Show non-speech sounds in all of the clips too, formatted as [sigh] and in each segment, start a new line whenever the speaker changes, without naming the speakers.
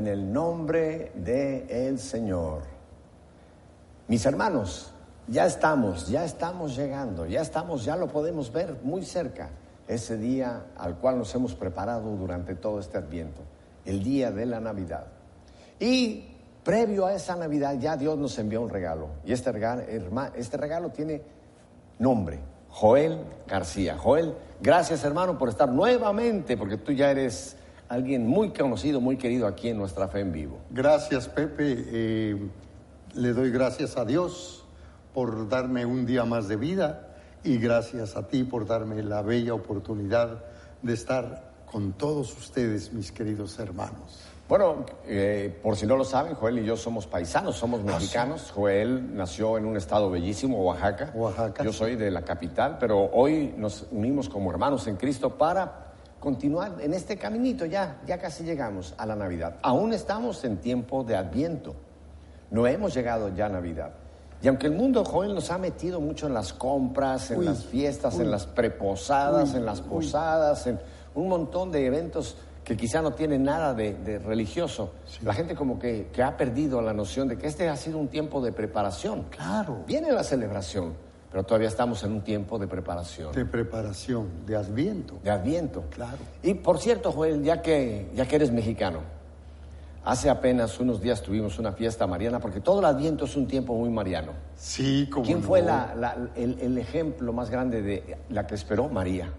en el nombre de el Señor. Mis hermanos, ya estamos, ya estamos llegando, ya estamos, ya lo podemos ver muy cerca, ese día al cual nos hemos preparado durante todo este adviento, el día de la Navidad. Y previo a esa Navidad ya Dios nos envió un regalo. Y este regalo, este regalo tiene nombre, Joel García. Joel, gracias hermano por estar nuevamente, porque tú ya eres alguien muy conocido, muy querido aquí en nuestra fe en vivo.
Gracias Pepe, eh, le doy gracias a Dios por darme un día más de vida y gracias a ti por darme la bella oportunidad de estar con todos ustedes, mis queridos hermanos.
Bueno, eh, por si no lo saben, Joel y yo somos paisanos, somos ah, mexicanos. Joel nació en un estado bellísimo, Oaxaca.
Oaxaca.
Yo soy de la capital, pero hoy nos unimos como hermanos en Cristo para continuar en este caminito. Ya, ya casi llegamos a la Navidad. Aún estamos en tiempo de Adviento. No hemos llegado ya a Navidad. Y aunque el mundo joven nos ha metido mucho en las compras, en las fiestas, en las preposadas, en las posadas, en un montón de eventos que quizá no tiene nada de, religioso. La gente como que, que, ha perdido la noción de que este ha sido un tiempo de preparación.
Claro.
Viene la celebración, pero todavía estamos en un tiempo de preparación.
De preparación, de adviento.
De adviento.
Claro.
Y por cierto, Joel, ya que, ya que eres mexicano, hace apenas unos días tuvimos una fiesta mariana, porque todo el adviento es un tiempo muy mariano.
Sí, como
¿Quién fue el, el ejemplo más grande de la que esperó María?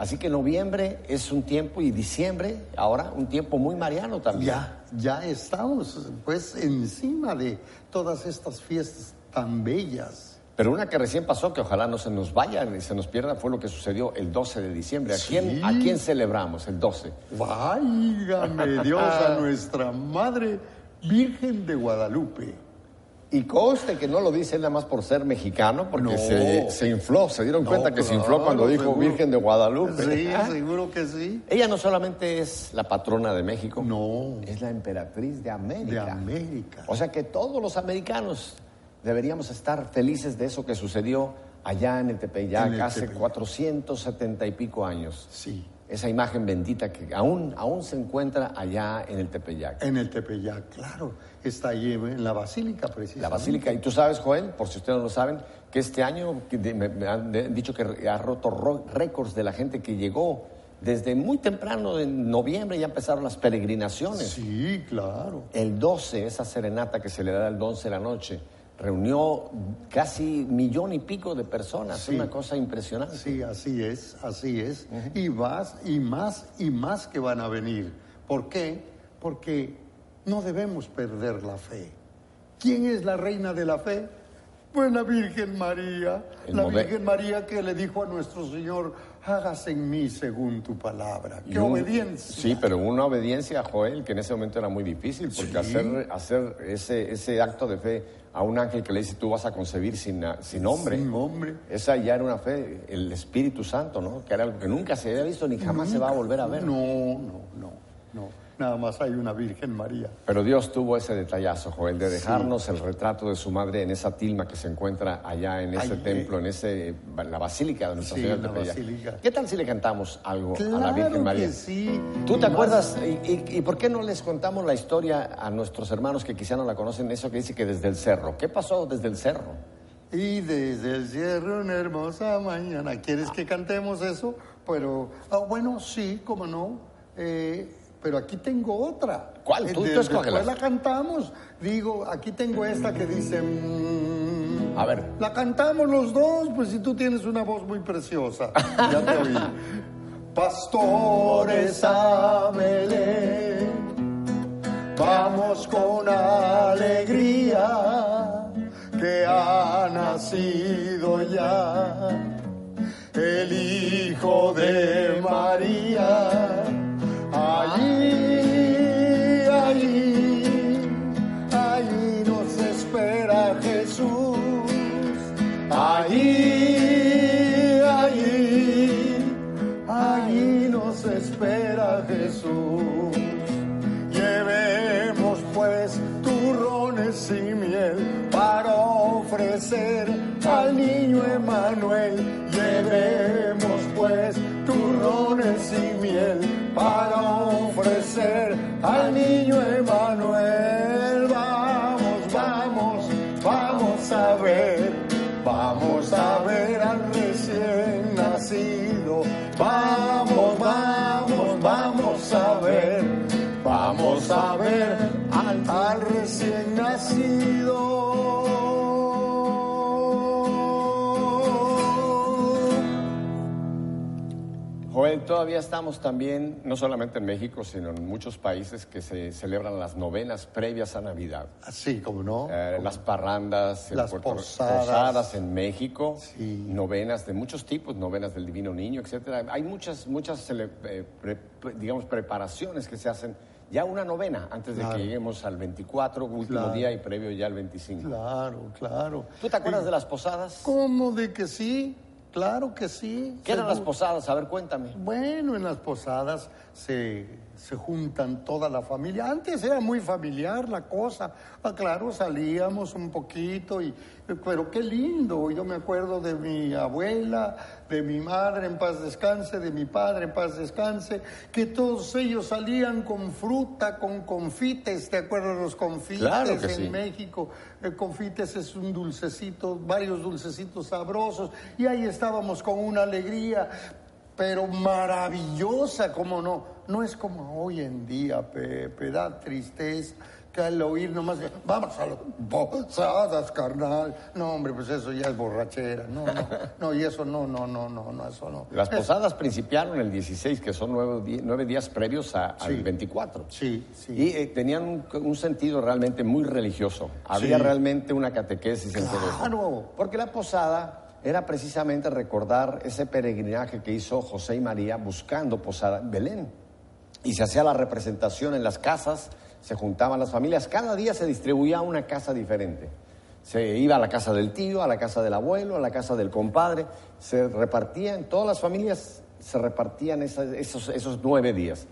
Así que noviembre es un tiempo y diciembre ahora un tiempo muy mariano también.
Ya, ya estamos pues encima de todas estas fiestas tan bellas.
Pero una que recién pasó, que ojalá no se nos vaya ni se nos pierda, fue lo que sucedió el 12 de diciembre. ¿A, quién, ¿a quién celebramos el 12?
Váyame [laughs] Dios a nuestra Madre Virgen de Guadalupe.
Y conste que no lo dice nada más por ser mexicano, porque se, infló, se dieron cuenta que se infló cuando dijo Virgen de Guadalupe.
Sí, ah. [laughs] seguro que sí.
Ella no solamente es la patrona de México,
no.
es la emperatriz de América.
De América.
O sea que todos los americanos deberíamos estar felices de eso que sucedió allá en el Tepeyac hace 470 y pico años.
Sí
esa imagen bendita que aún, aún se encuentra allá en el Tepeyac.
En el Tepeyac, claro. Está ahí en la basílica, precisamente.
La basílica. Y tú sabes, Joel, por si ustedes no lo saben, que este año me, han dicho que ha roto récords de la gente que llegó. Desde muy temprano, en noviembre, ya empezaron las peregrinaciones.
Sí, claro.
El 12, esa serenata que se le da el 11 de la noche reunió casi millón y pico de personas, una cosa impresionante.
Sí, así es, así es. Y más, y más, y más que van a venir. ¿Por qué? Porque no debemos perder la fe. ¿Quién es la reina de la fe? Pues la Virgen María, la Virgen María que le dijo a nuestro Señor, hágase en mí según tu palabra. ¡Qué obediencia!
Sí, pero una obediencia, Joel, que en ese momento era muy difícil, porque hacer, hacer ese, ese acto de fe a un ángel que le dice, tú vas a concebir sin, sin hombre.
Sin hombre.
Esa ya era una fe, el Espíritu Santo, ¿no? Que era algo que nunca se había visto ni jamás se va a volver a ver.
No, no, no, no nada más hay una Virgen María.
Pero Dios tuvo ese detallazo, Joel, de dejarnos el retrato de su madre en esa tilma que se encuentra allá en ese templo, en ese la basílica de Nuestra Señora de Basílica. ¿Qué tal si le cantamos algo a la Virgen María?
Que sí.
¿Tú te acuerdas? Y, y, por qué no les contamos la historia a nuestros hermanos que quizá no la conocen? Eso que dice que desde el cerro. ¿Qué pasó desde el cerro?
Y desde el cerro una hermosa mañana. ¿Quieres que cantemos eso? Pero, ah, bueno, sí, cómo no. Eh, pero aquí tengo otra.
¿Cuál? ¿Tú, de,
después la cantamos. Digo, aquí tengo esta que dice... Mm,
a ver.
La cantamos los dos, pues si tú tienes una voz muy preciosa. ya te oí. [laughs] Pastores a vamos con alegría, que ha nacido ya el Hijo de María Allí, allí, allí nos espera Jesús. Allí, allí, allí nos espera Jesús. Llevemos pues turrones y miel para ofrecer al niño Emanuel. Llevemos pues turrones y miel para
todavía estamos también, no solamente en México, sino en muchos países que se celebran las novenas previas a Navidad.
Así como no.
Eh, las parrandas,
Las
Puerto-
posadas.
posadas en México,
Sí.
novenas de muchos tipos, novenas del Divino Niño, etcétera. Hay muchas, muchas, eh, pre- digamos, preparaciones que se hacen ya una novena antes de que lleguemos al 24, último
Claro.
día y previo ya al 25.
Claro, claro.
¿Tú te acuerdas de las posadas?
¿Cómo de que sí? Claro que sí.
¿Qué eran las posadas? A ver, cuéntame.
Bueno, en las posadas se, se juntan toda la familia. Antes era muy familiar la cosa. Ah, claro, salíamos un poquito, y, pero qué lindo. Yo me acuerdo de mi abuela, de mi madre en paz descanse, de mi padre en paz descanse, que todos ellos salían con fruta, con confites. ¿Te acuerdas los confites
Claro
en
sí.
México? El confites es un dulcecito, varios dulcecitos sabrosos. Y ahí estábamos con una alegría pero maravillosa, como no. No es como hoy en día, Pepe, da tristeza que al oír nomás, vamos a las posadas, carnal. No, hombre, pues eso ya es borrachera. No, no, no, y eso no, no, no, no, no, eso no.
Las
Es-
posadas principiaron el 16, que son nueve, días previos a- al
Sí.
24.
Sí, sí.
Y eh, tenían un, un sentido realmente muy religioso. Había
Sí.
realmente una catequesis.
Claro.
Porque la posada era precisamente recordar ese peregrinaje que hizo José y María buscando posada en Belén. Y se hacía la representación en las casas, se juntaban las familias, cada día se distribuía una casa diferente. Se iba a la casa del tío, a la casa del abuelo, a la casa del compadre, se repartían, todas las familias se repartían esos, esos nueve días.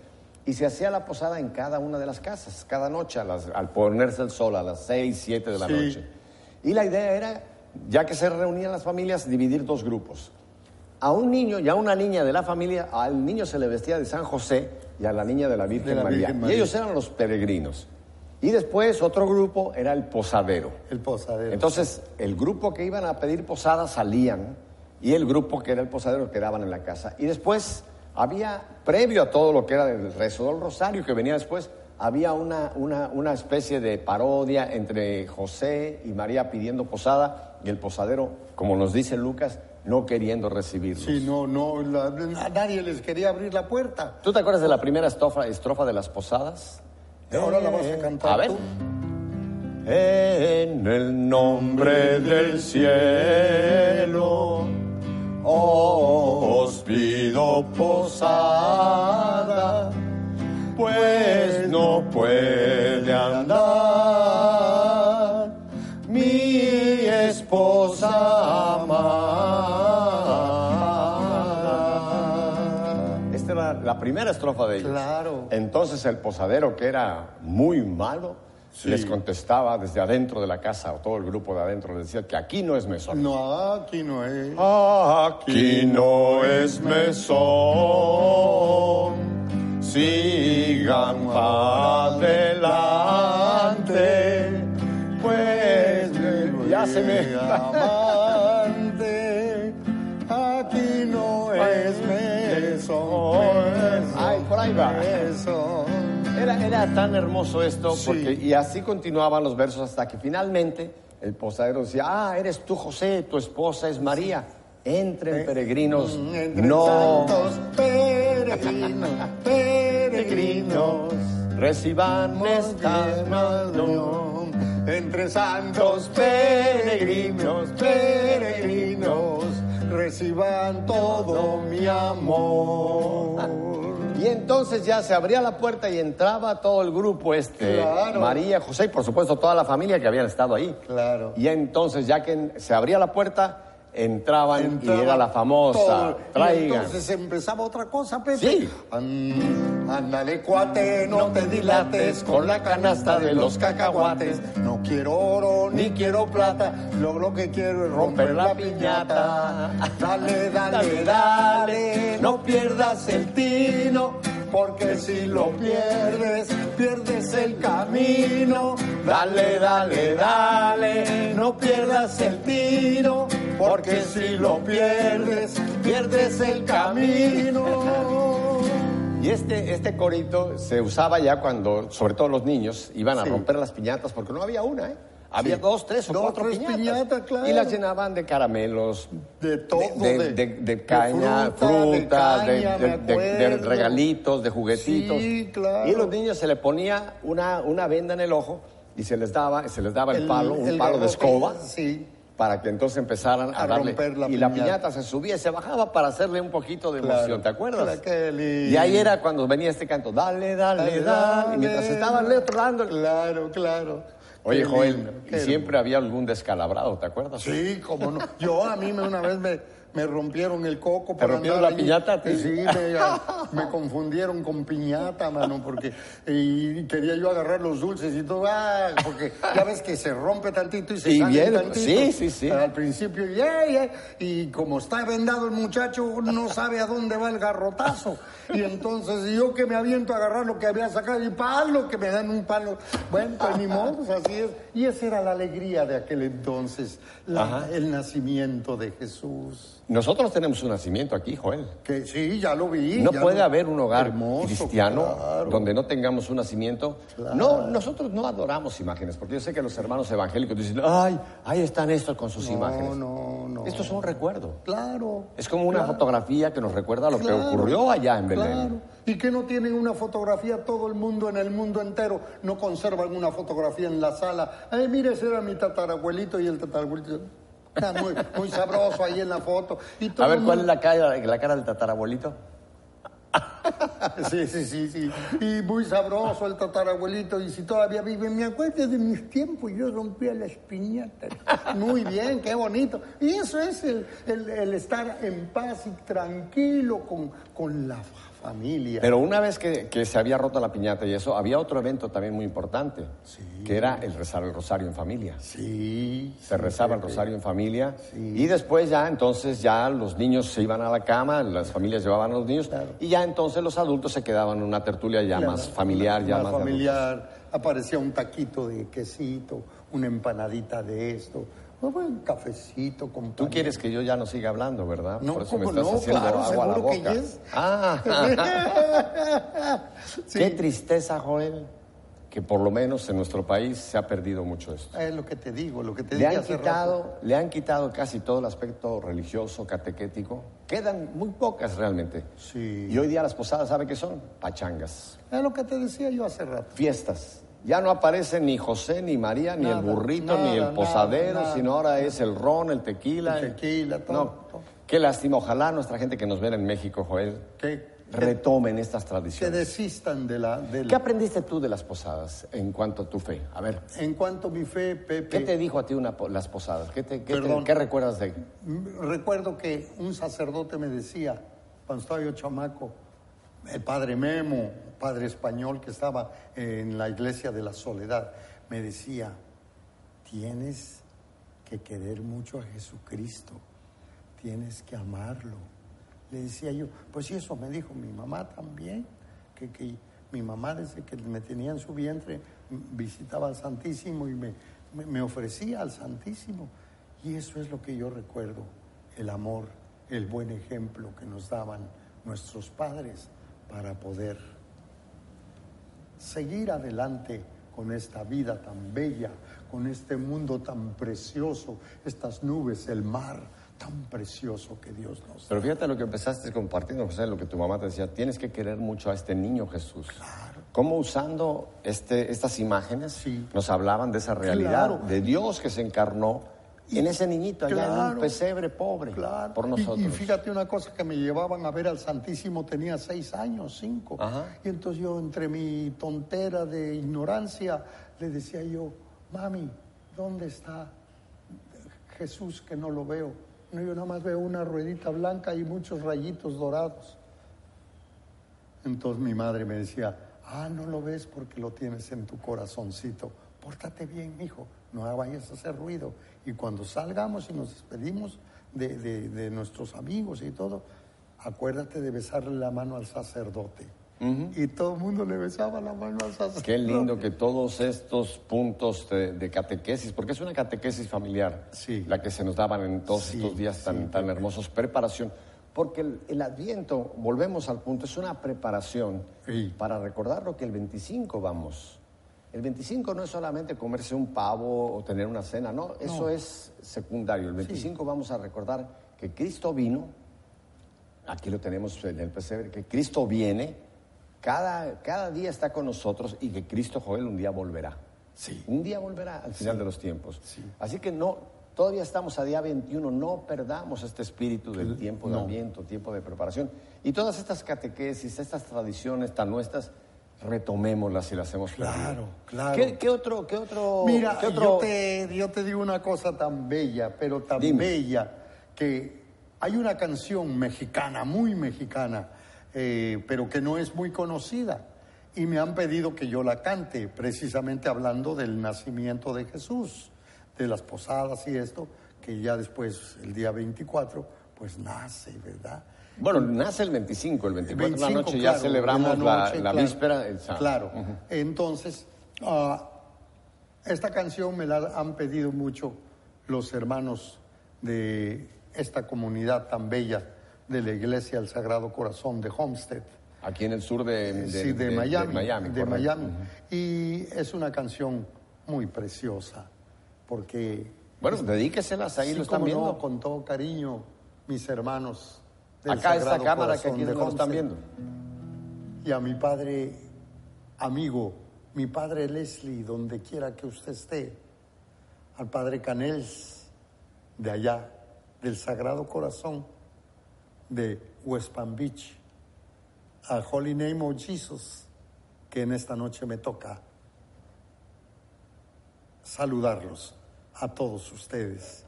Y se hacía la posada en cada una de las casas, cada noche, a las- al ponerse el sol, a las seis, siete de la
Sí.
noche. Y la idea era, ya que se reunían las familias, dividir dos grupos. A un niño y a una niña de la familia, al niño se le vestía de San José y a la niña de la Virgen,
De la
María.
Virgen
Y
María.
ellos eran los peregrinos. Y después otro grupo era el posadero.
El posadero.
Entonces, el grupo que iban a pedir posada salían y el grupo que era el posadero quedaban en la casa. Y después había, previo a todo lo que era el rezo del rosario que venía después, había una, una, una especie de parodia entre José y María pidiendo posada y el posadero, como nos dice Lucas, no queriendo recibirlos.
Sí, no, no, la- a nadie les quería abrir la puerta.
¿Tú te acuerdas de la primera estrofa, estrofa de las posadas?
Ahora la vas a cantar
A ver.
tú.
En el nombre del cielo os pido posada, pues no puede andar mi esposa amada. Esta era la primera estrofa de ellos.
Claro.
Entonces el posadero, que era muy malo,
Sí.
les contestaba desde adentro de la casa, o todo el grupo de adentro, les decía que aquí no es mesón.
No, aquí no es.
Aquí no es mesón. Sigan para adelante. Pues ya se me.
Amante, aquí no es mesón.
Ay, por ahí va. Era, era tan hermoso esto,
Sí.
porque, y así continuaban los versos hasta que finalmente el posadero decía, ah, eres tú José, tu esposa es María, entren peregrinos,
Mm, Entre
no
santos peregrinos, peregrinos. [laughs]
reciban esta mano.
Entre santos peregrinos, peregrinos, reciban todo mi amor.
Y entonces ya se abría la puerta y entraba todo el grupo este,
Claro.
María, José y por supuesto toda la familia que habían estado ahí.
Claro.
Y entonces ya que se abría la puerta, entraban
Entraba
y era la famosa,
todo. Y
traigan.
entonces empezaba otra cosa, Pepe.
Sí.
Ándale, cuate, no te dilates con la canasta de los cacahuates. No quiero oro ni quiero plata, lo, lo que quiero es romper la piñata. [laughs] Dale, dale, dale, no pierdas el tino. porque si lo pierdes, pierdes el camino.
Dale, dale, dale, no pierdas el tiro,
porque si lo pierdes, pierdes el camino.
Y este, este corito se usaba ya cuando, sobre todo los niños, iban a
Sí.
romper las piñatas, porque no había una, ¿eh? Había
Sí.
dos, tres o
Dos,
cuatro
tres
piñatas.
piñatas, claro.
Y las llenaban de caramelos,
De todo,
de,
de-
caña,
fruta, de
regalitos, de juguetitos.
Sí, claro.
Y los niños se le ponía una, una venda en el ojo y se les daba, se les daba el,
El-
palo, un
el
palo de escoba.
sí.
Para que entonces empezaran a,
A
darle.
romper la
y la
piñata.
piñata se subía y se bajaba para hacerle un poquito de
Claro.
emoción, ¿te acuerdas?
Claro.
Y ahí era cuando venía este canto, dale, dale, dale. Y mientras estaban dando.
Claro, claro.
Oye, Joel,
lindo,
siempre había algún descalabrado, ¿te acuerdas?
Sí, cómo no. Yo a mí me, una vez me, me rompieron el coco.
¿Te rompieron la
ahí.
piñata?
Sí, me, me confundieron con piñata, mano, porque y quería yo agarrar los dulces y todo, ah, porque ya ves que se rompe tantito y se
Y bien,
tantito.
sí, sí, sí.
Al principio, yeah, yeah, y como está vendado el muchacho, no sabe a dónde va el garrotazo. Y entonces yo que me aviento a agarrar lo que había sacado y palo, que me dan un palo. Bueno, pues ni modo, pues así es. Y esa era la alegría de aquel entonces, la- el nacimiento de Jesús.
Nosotros tenemos un nacimiento aquí, Joel.
Que sí, ya lo vi.
No puede
lo-
haber un hogar
Hermoso,
cristiano
claro.
donde no tengamos un nacimiento.
Claro.
No, nosotros no adoramos imágenes, porque yo sé que los hermanos evangélicos dicen, ay, ahí están estos con sus
No,
imágenes.
no, no.
Esto es un recuerdo.
Claro.
Es como una
claro,
fotografía que nos recuerda lo que ocurrió allá en Belén.
Claro. Y que no tienen una fotografía todo el mundo en el mundo entero. No conservan una fotografía en la sala. Ay, mire, ese era mi tatarabuelito y el tatarabuelito. Muy, muy sabroso ahí en la foto. Y todo
A ver, ¿cuál es la cara, la cara del tatarabuelito? [laughs]
Sí, sí, sí, sí. Y muy sabroso el tatarabuelito. Y si todavía vive, me acuerdo de mis tiempos, yo rompía las piñatas. Muy bien, qué bonito. Y eso es el, el- el estar en paz y tranquilo con, con la familia.
Pero una vez que, que se había roto la piñata y eso, había otro evento también muy importante, que era el rezar el rosario en familia.
Sí.
Se rezaba el rosario en familia y después ya entonces ya los niños se iban a la cama, las familias llevaban a los niños y ya entonces los adultos se quedaban en una tertulia ya
Claro,
más familiar, ya más, adultos.
familiar. Aparecía un taquito de quesito, una empanadita de esto, un buen cafecito con
Tú quieres que yo ya no siga hablando, ¿verdad?
No,
Por eso me
¿cómo
estás
no?
haciendo
Claro,
agua a la
que
boca.
yes.
Ah, [laughs]
Sí.
qué tristeza, Joel, que por lo menos en nuestro país se ha perdido mucho esto.
Es lo que te digo, lo que te
Le
dije
han,
hace rato.
quitado, le han quitado casi todo el aspecto religioso, catequético. Quedan muy pocas realmente.
Sí.
Y hoy día las posadas, ¿sabe qué son? Pachangas,
Es lo que te decía yo hace rato.
fiestas. Ya no aparece ni José, ni María, ni
Nada,
el burrito,
nada,
ni el posadero,
nada.
sino ahora es el ron, el tequila.
El tequila, todo,
No,
todo.
qué lástima. Ojalá nuestra gente que nos ve en México, Joel,
Que,
retomen estas
que
tradiciones.
desistan de la... de la-
¿Qué aprendiste tú de las posadas en cuanto a tu fe? A ver,
En cuanto a mi fe, Pepe...
¿qué te dijo a ti una las posadas? ¿Qué, te- qué te- qué recuerdas de
Mm, Recuerdo que un sacerdote me decía, cuando estaba yo chamaco, el padre Memo, padre español que estaba en la iglesia de la soledad, me decía, tienes que querer mucho a Jesucristo, tienes que amarlo. Le decía yo, pues eso me dijo mi mamá también, que, que mi mamá desde que me tenía en su vientre visitaba al Santísimo y me- me ofrecía al Santísimo. Y eso es lo que yo recuerdo, el amor, el buen ejemplo que nos daban nuestros padres para poder seguir adelante con esta vida tan bella, con este mundo tan precioso, estas nubes, el mar tan precioso que Dios nos da.
Pero fíjate lo que empezaste compartiendo, José, lo que tu mamá te decía, tienes que querer mucho a este niño Jesús.
Claro.
Cómo usando este, estas imágenes
Sí.
nos hablaban de esa realidad,
Claro.
de Dios que se encarnó en ese niñito allá en un pesebre pobre
Claro.
por
Y-
nosotros.
Y, fíjate una cosa que me llevaban a ver al Santísimo, tenía seis años, cinco.
Ajá.
Y entonces yo, entre mi tontera de ignorancia, le decía yo, mami, ¿dónde está Jesús que no lo veo? No, yo nada más veo una ruedita blanca y muchos rayitos dorados. Entonces mi madre me decía, ah, no lo ves porque lo tienes en tu corazoncito. Pórtate bien, mijo, no vayas a hacer ruido. Y cuando salgamos y nos despedimos de, de- de nuestros amigos y todo, acuérdate de besarle la mano al sacerdote. y todo el mundo le besaba la mano al sacerdote.
Qué lindo que todos estos puntos de, de catequesis, porque es una catequesis familiar,
Sí.
la que se nos daban en todos
Sí,
estos días tan, tan hermosos, preparación, porque el, el Adviento, volvemos al punto, es una preparación
Sí.
para recordar lo que el 25 vamos. El 25 no es solamente comerse un pavo o tener una cena, no, eso es secundario. El 25 vamos a recordar que Cristo vino, aquí lo tenemos en el pesebre, que Cristo viene, cada, cada día está con nosotros y que Cristo Joel un día volverá.
Sí.
Un día volverá al final de los tiempos.
Sí.
Así que no, todavía estamos a día 21, no perdamos este espíritu del tiempo de
no.
ambiente, tiempo de preparación. Y todas estas catequesis, estas tradiciones tan nuestras, retomémoslas y las hemos perdido.
Claro, claro.
¿Qué, qué otro, qué otro,
Mira,
qué otro-
yo, te, yo te digo una cosa tan bella, pero tan
Dime.
bella, que hay una canción mexicana, muy mexicana, eh, pero que no es muy conocida. Y me han pedido que yo la cante, precisamente hablando del nacimiento de Jesús, de las posadas y esto, que ya después, el día 24, pues nace, ¿verdad?
Bueno, nace el 25, el 24 de la
25,
noche
claro,
ya celebramos la,
noche,
la
claro,
víspera. el sábado.
Claro. Entonces, ah, esta canción me la han pedido mucho los hermanos de esta comunidad tan bella de la Iglesia del Sagrado Corazón de Homestead.
Aquí en el sur de, de-
sí, de,
de-
Miami.
de Miami.
Y es una canción muy preciosa, porque...
Bueno, dedíqueselas, ahí
sí,
lo están
no,
viendo.
con todo cariño, mis hermanos.
Acá esta cámara que aquí nos están viendo.
y a mi padre amigo, mi padre Leslie, donde quiera que usted esté, al padre Canels, de allá, del Sagrado Corazón, de West Palm Beach, al Holy Name of Jesus, que en esta noche me toca saludarlos a todos ustedes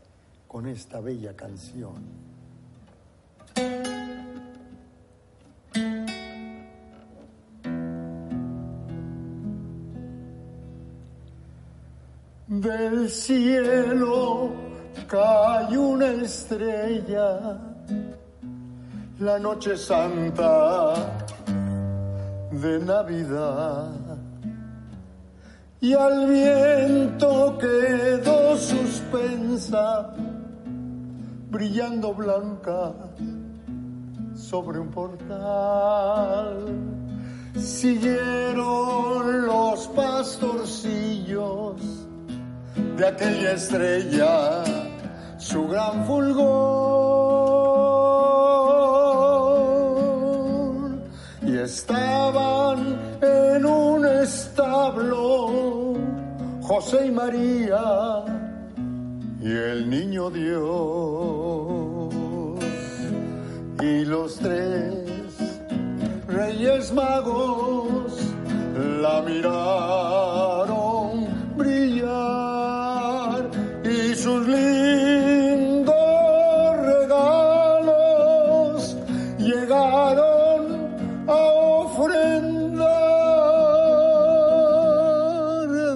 con esta bella canción. Del cielo cae una estrella, la noche santa de Navidad. Y al viento quedó suspensa, brillando blanca sobre un portal. Siguieron los pastorcillos de aquella estrella su gran fulgor y estaban en un establo José y María y el niño Dios y los tres reyes magos la miraron brillar y sus lindos regalos llegaron a ofrendar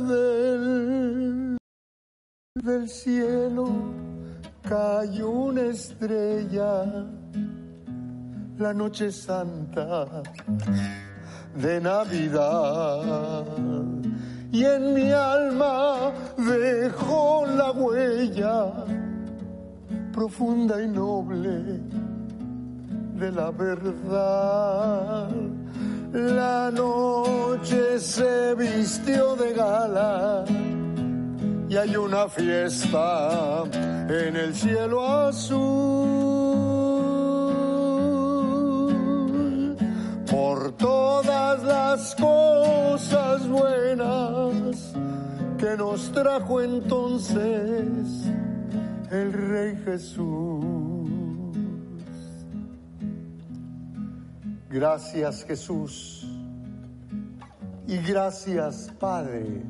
del, del cielo. Cayó una estrella la noche santa de Navidad. Y en mi alma dejó la huella profunda y noble de la verdad. La noche se vistió de gala y hay una fiesta en el cielo azul por todas las cosas buenas que nos trajo entonces el Rey Jesús. Gracias Jesús y gracias Padre.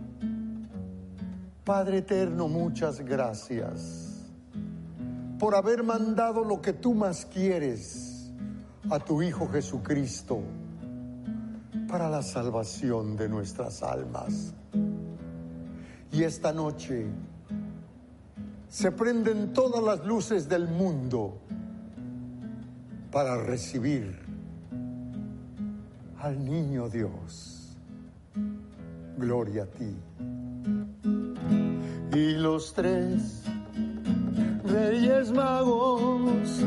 Padre eterno, muchas gracias por haber mandado lo que tú más quieres a tu Hijo Jesucristo para la salvación de nuestras almas. Y esta noche se prenden todas las luces del mundo para recibir al niño Dios. Gloria a ti. Y los tres reyes magos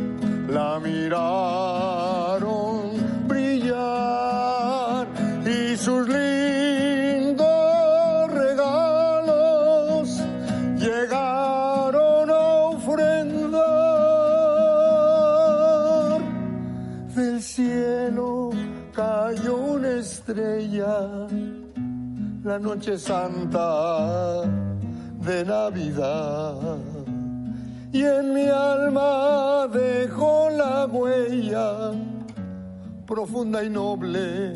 la miraron brillar y sus lindos regalos llegaron a ofrendar. Del cielo cayó una estrella, la noche santa de Navidad y en mi alma dejó la huella profunda y noble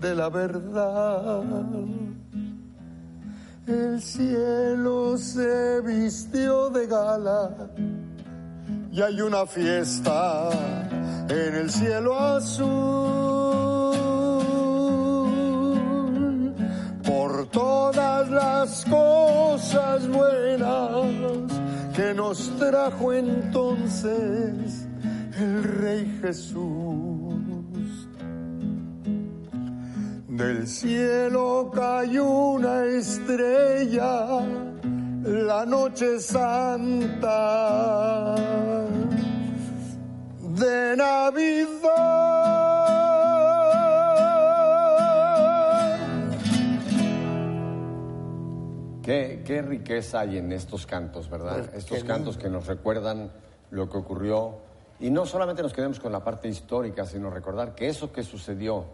de la verdad. El cielo se vistió de gala y hay una fiesta en el cielo azul todas las cosas buenas que nos trajo entonces el Rey Jesús. Del cielo cayó una estrella, la noche santa de Navidad.
Qué, qué riqueza hay en estos cantos, ¿verdad?
Pues,
estos cantos que nos recuerdan lo que ocurrió. Y no solamente nos quedemos con la parte histórica, sino recordar que eso que sucedió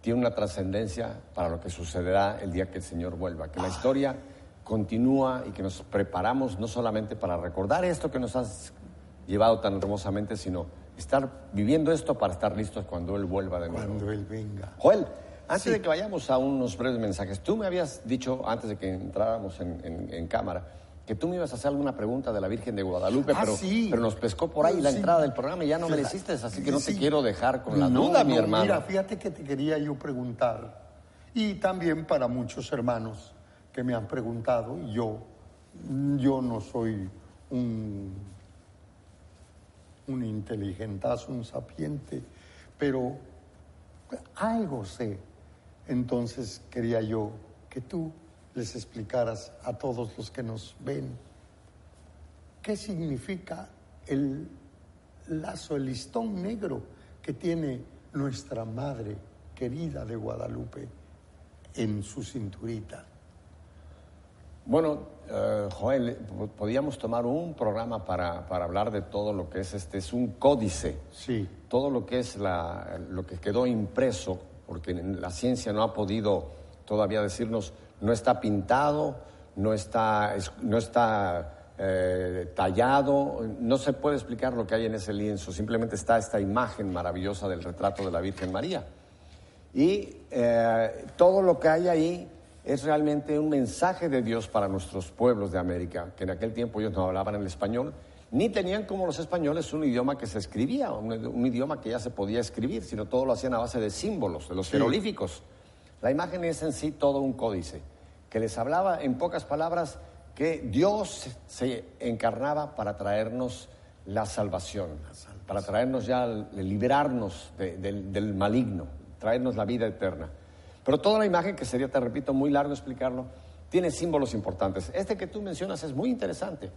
tiene una trascendencia para lo que sucederá el día que el Señor vuelva. Que la historia continúa y que nos preparamos no solamente para recordar esto que nos has llevado tan hermosamente, sino estar viviendo esto para estar listos cuando Él vuelva de nuevo.
Cuando Él venga.
Joel, antes de que vayamos a unos breves mensajes, tú me habías dicho antes de que entráramos en, en- en cámara que tú me ibas a hacer alguna pregunta de la Virgen de Guadalupe,
Ah,
pero,
sí.
pero nos pescó por ahí la
Sí.
entrada del programa y ya no me la hiciste, así que no te quiero dejar con la
No,
duda, mi
no,
hermano.
Mira, fíjate que te quería yo preguntar, y también para muchos hermanos que me han preguntado, y yo, yo no soy un, un inteligentazo, un sapiente, pero algo sé. Entonces quería yo que tú les explicaras a todos los que nos ven qué significa el lazo, el listón negro que tiene nuestra Madre querida de Guadalupe en su cinturita.
Bueno, eh, Joel, po- podíamos tomar un programa para, para hablar de todo lo que es este, es un códice,
Sí,
todo lo que es la, lo que quedó impreso, porque la ciencia no ha podido todavía decirnos, no está pintado, no está, es- no está eh, tallado, no se puede explicar lo que hay en ese lienzo, simplemente está esta imagen maravillosa del retrato de la Virgen María. Y eh, todo lo que hay ahí es realmente un mensaje de Dios para nuestros pueblos de América, que en aquel tiempo ellos no hablaban el español, ni tenían como los españoles un idioma que se escribía, un, un idioma que ya se podía escribir, sino todo lo hacían a base de símbolos, de los jeroglíficos. La imagen es en sí todo un códice, que les hablaba en pocas palabras que Dios se encarnaba para traernos la salvación, para traernos ya, liberarnos de- del, del maligno, traernos la vida eterna. Pero toda la imagen, que sería, te repito, muy largo explicarlo, tiene símbolos importantes. Este que tú mencionas es muy interesante.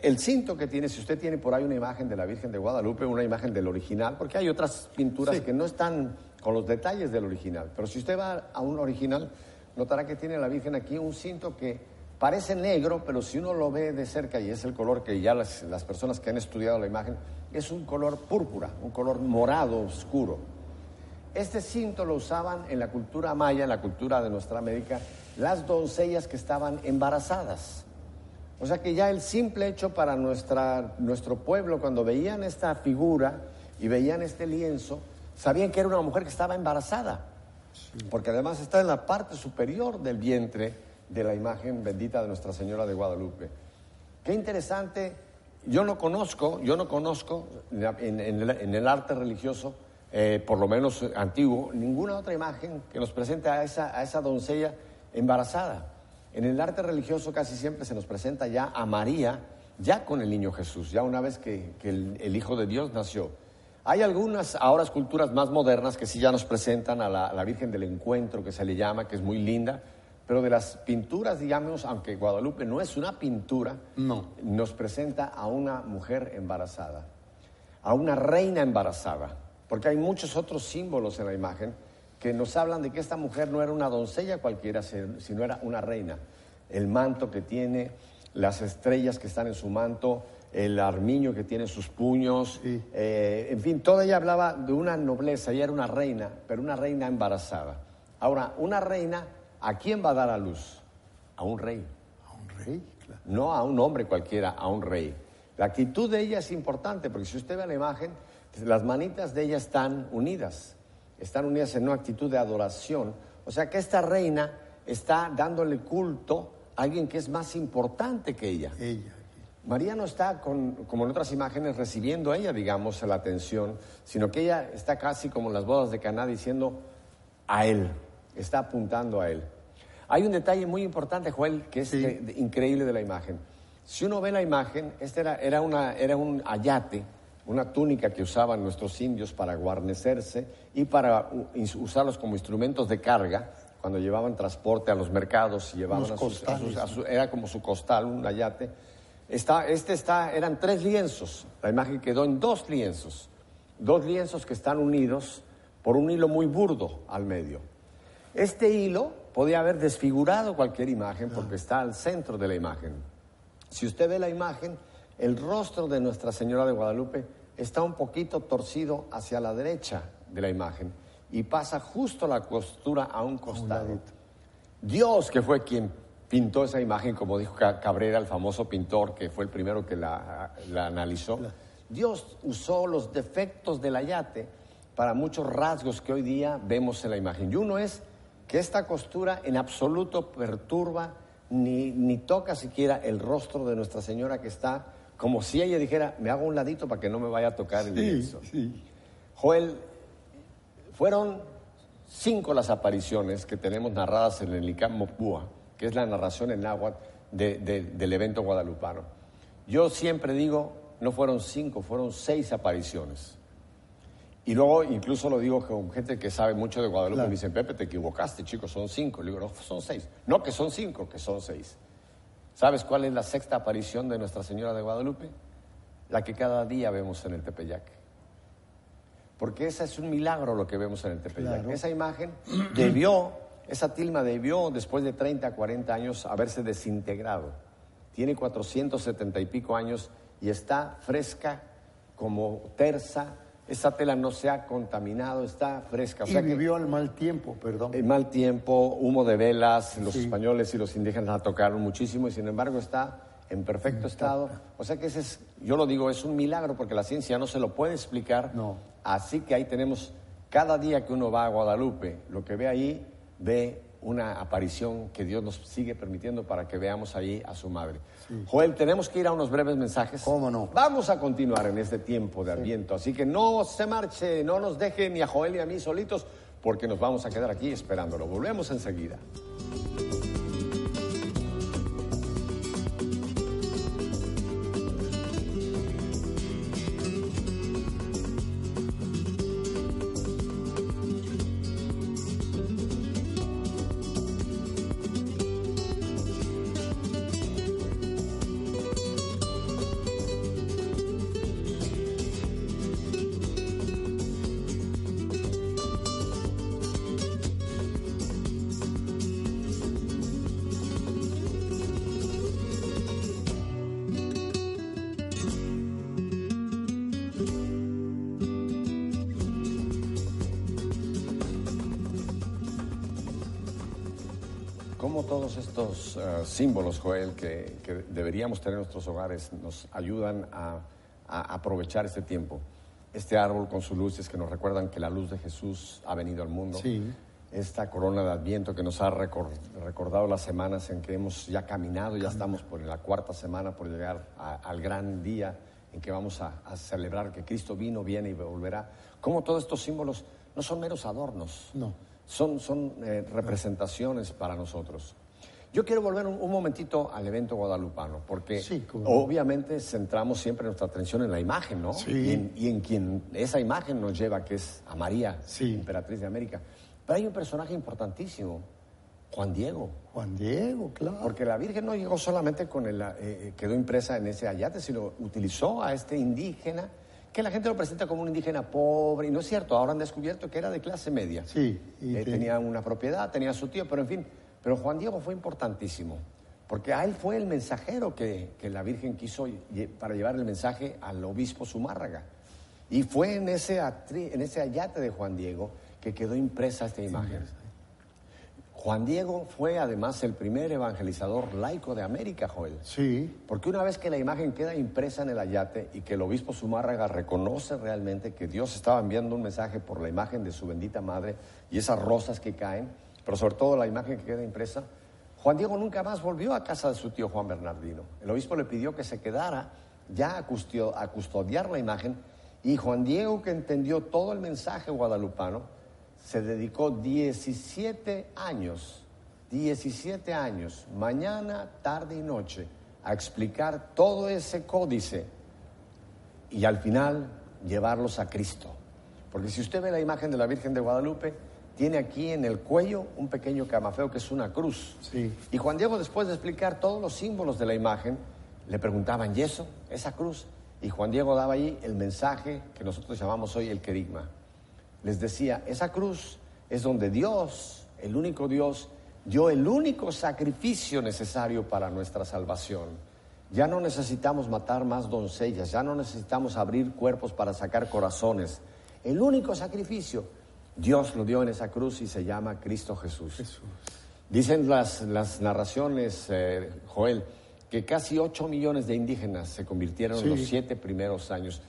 El cinto que tiene, si usted tiene por ahí una imagen de la Virgen de Guadalupe, una imagen del original, porque hay otras pinturas
Sí.
que no están con los detalles del original, pero si usted va a un original, notará que tiene la Virgen aquí un cinto que parece negro, pero si uno lo ve de cerca, y es el color que ya las, las personas que han estudiado la imagen, es un color púrpura, un color morado oscuro. Este cinto lo usaban en la cultura maya, en la cultura de nuestra América, las doncellas que estaban embarazadas. O sea que ya el simple hecho para nuestra, nuestro pueblo, cuando veían esta figura y veían este lienzo, sabían que era una mujer que estaba embarazada. Porque además está en la parte superior del vientre de la imagen bendita de Nuestra Señora de Guadalupe. Qué interesante. Yo no conozco, yo no conozco en, en el, en el arte religioso, eh, por lo menos antiguo, ninguna otra imagen que nos presente a esa, a esa doncella embarazada. En el arte religioso casi siempre se nos presenta ya a María, ya con el niño Jesús, ya una vez que, que el, el Hijo de Dios nació. Hay algunas ahora esculturas más modernas que sí ya nos presentan a la, a la Virgen del Encuentro, que se le llama, que es muy linda, pero de las pinturas, digamos, aunque Guadalupe no es una pintura,
No.
nos presenta a una mujer embarazada, a una reina embarazada, porque hay muchos otros símbolos en la imagen que nos hablan de que esta mujer no era una doncella cualquiera, sino era una reina. El manto que tiene, las estrellas que están en su manto, el armiño que tiene en sus puños,
Sí.
eh, en fin, toda ella hablaba de una nobleza, ella era una reina, pero una reina embarazada. Ahora, una reina, ¿a quién va a dar a luz? A un rey
A un rey, claro.
no a un hombre cualquiera, a un rey. La actitud de ella es importante, porque si usted ve la imagen, las manitas de ella están unidas, están unidas en una actitud de adoración. O sea que esta reina está dándole culto a alguien que es más importante que ella.
Ella.
María no está, con- como en otras imágenes, recibiendo a ella, digamos, la atención, sino que ella está casi como en las bodas de Caná diciendo a él, está apuntando a él. Hay un detalle muy importante, Joel, que es
Sí.
que- de- increíble de la imagen. Si uno ve la imagen, este era, era, una, era un ayate, una túnica que usaban nuestros indios para guarnecerse y para usarlos como instrumentos de carga cuando llevaban transporte a los mercados y llevaban a sus- a sus- a su- era como su costal, un ayate. Está, este está, eran tres lienzos. La imagen quedó en dos lienzos. Dos lienzos que están unidos por un hilo muy burdo al medio. Este hilo podía haber desfigurado cualquier imagen porque está al centro de la imagen. Si usted ve la imagen, el rostro de Nuestra Señora de Guadalupe está un poquito torcido hacia la derecha de la imagen y pasa justo la costura a un costado. Dios, que fue quien pintó esa imagen, como dijo Ca- Cabrera, el famoso pintor que fue el primero que la, la analizó, Dios usó los defectos del ayate para muchos rasgos que hoy día vemos en la imagen. Y uno es que esta costura en absoluto perturba ni, ni toca siquiera el rostro de Nuestra Señora que está como si ella dijera, me hago un ladito para que no me vaya a tocar el lienzo.
sí.
Joel, fueron cinco las apariciones que tenemos narradas en el Icam Mopúa, que es la narración en náhuatl de- de- del evento guadalupano. Yo siempre digo, no fueron cinco, fueron seis apariciones. Y luego incluso lo digo con gente que sabe mucho de Guadalupe,
Claro.
me dicen, Pepe, te equivocaste, chicos, son cinco. Le digo, no, son seis. No, que son cinco, que son seis. ¿Sabes cuál es la sexta aparición de Nuestra Señora de Guadalupe? La que cada día vemos en el Tepeyac. Porque ese es un milagro lo que vemos en el Tepeyac.
Claro.
Esa imagen debió, esa tilma debió, después de 30, 40 años, haberse desintegrado. Tiene 470 y pico años y está fresca como tersa. Esa tela no se ha contaminado, está fresca. O
Y
sea que
vivió al mal tiempo, perdón.
el mal tiempo, humo de velas, los
Sí.
españoles y los indígenas la tocaron muchísimo y sin embargo está en perfecto estado. O sea que ese es, yo lo digo, es un milagro porque la ciencia no se lo puede explicar.
No.
Así que ahí tenemos, cada día que uno va a Guadalupe, lo que ve ahí, ve una aparición que Dios nos sigue permitiendo para que veamos ahí a su madre. Joel, tenemos que ir a unos breves mensajes.
¿Cómo no?
Vamos a continuar en este tiempo de Adviento, así que no se marche, no nos deje ni a Joel ni a mí solitos, porque nos vamos a quedar aquí esperándolo. Volvemos enseguida. Todos estos eh, símbolos, Joel, que, que deberíamos tener en nuestros hogares, nos ayudan a, a aprovechar este tiempo. Este árbol con sus luces que nos recuerdan que la luz de Jesús ha venido al mundo.
Sí.
Esta corona de Adviento que nos ha recor- recordado las semanas en que hemos ya caminado, ya estamos por la cuarta semana por llegar a- al gran día en que vamos a, a celebrar que Cristo vino, viene y volverá. Cómo todos estos símbolos no son meros adornos
No.
son, son eh, representaciones para nosotros. Yo quiero volver un, un momentito al evento guadalupano, porque
Sí, cómo no.
obviamente centramos siempre nuestra atención en la imagen, ¿no?
Sí.
Y, en, y en quien esa imagen nos lleva, que es a María,
Sí.
emperatriz de América. Pero hay un personaje importantísimo, Juan Diego.
Juan Diego, claro.
Porque la Virgen no llegó solamente con el, eh, quedó impresa en ese ayate, sino utilizó a este indígena, que la gente lo presenta como un indígena pobre, y no es cierto, ahora han descubierto que era de clase media.
Sí, y
Eh,
te-
tenía una propiedad, tenía su tío, pero en fin, pero Juan Diego fue importantísimo, porque a él fue el mensajero que, que la Virgen quiso para llevar el mensaje al obispo Zumárraga. Y fue en ese, atri- en ese ayate de Juan Diego que quedó impresa esta imagen. Juan Diego fue además el primer evangelizador laico de América, Joel.
Sí,
Porque una vez que la imagen queda impresa en el ayate y que el obispo Zumárraga reconoce realmente que Dios estaba enviando un mensaje por la imagen de su bendita madre y esas rosas que caen, pero sobre todo la imagen que queda impresa, Juan Diego nunca más volvió a casa de su tío Juan Bernardino. El obispo le pidió que se quedara ya a, a custodiar la imagen y Juan Diego, que entendió todo el mensaje guadalupano, se dedicó 17 años, 17 años, mañana, tarde y noche, a explicar todo ese códice y al final llevarlos a Cristo. Porque si usted ve la imagen de la Virgen de Guadalupe, tiene aquí en el cuello un pequeño camafeo que es una cruz.
Sí.
Y Juan Diego, después de explicar todos los símbolos de la imagen, le preguntaban, ¿y eso? ¿Esa cruz? Y Juan Diego daba ahí el mensaje que nosotros llamamos hoy el querigma. Les decía, esa cruz es donde Dios, el único Dios, dio el único sacrificio necesario para nuestra salvación. Ya no necesitamos matar más doncellas, ya no necesitamos abrir cuerpos para sacar corazones. El único sacrificio, Dios lo dio en esa cruz y se llama Cristo Jesús. Dicen las, las narraciones, eh, Joel, que casi 8 millones de indígenas se convirtieron en los siete primeros años.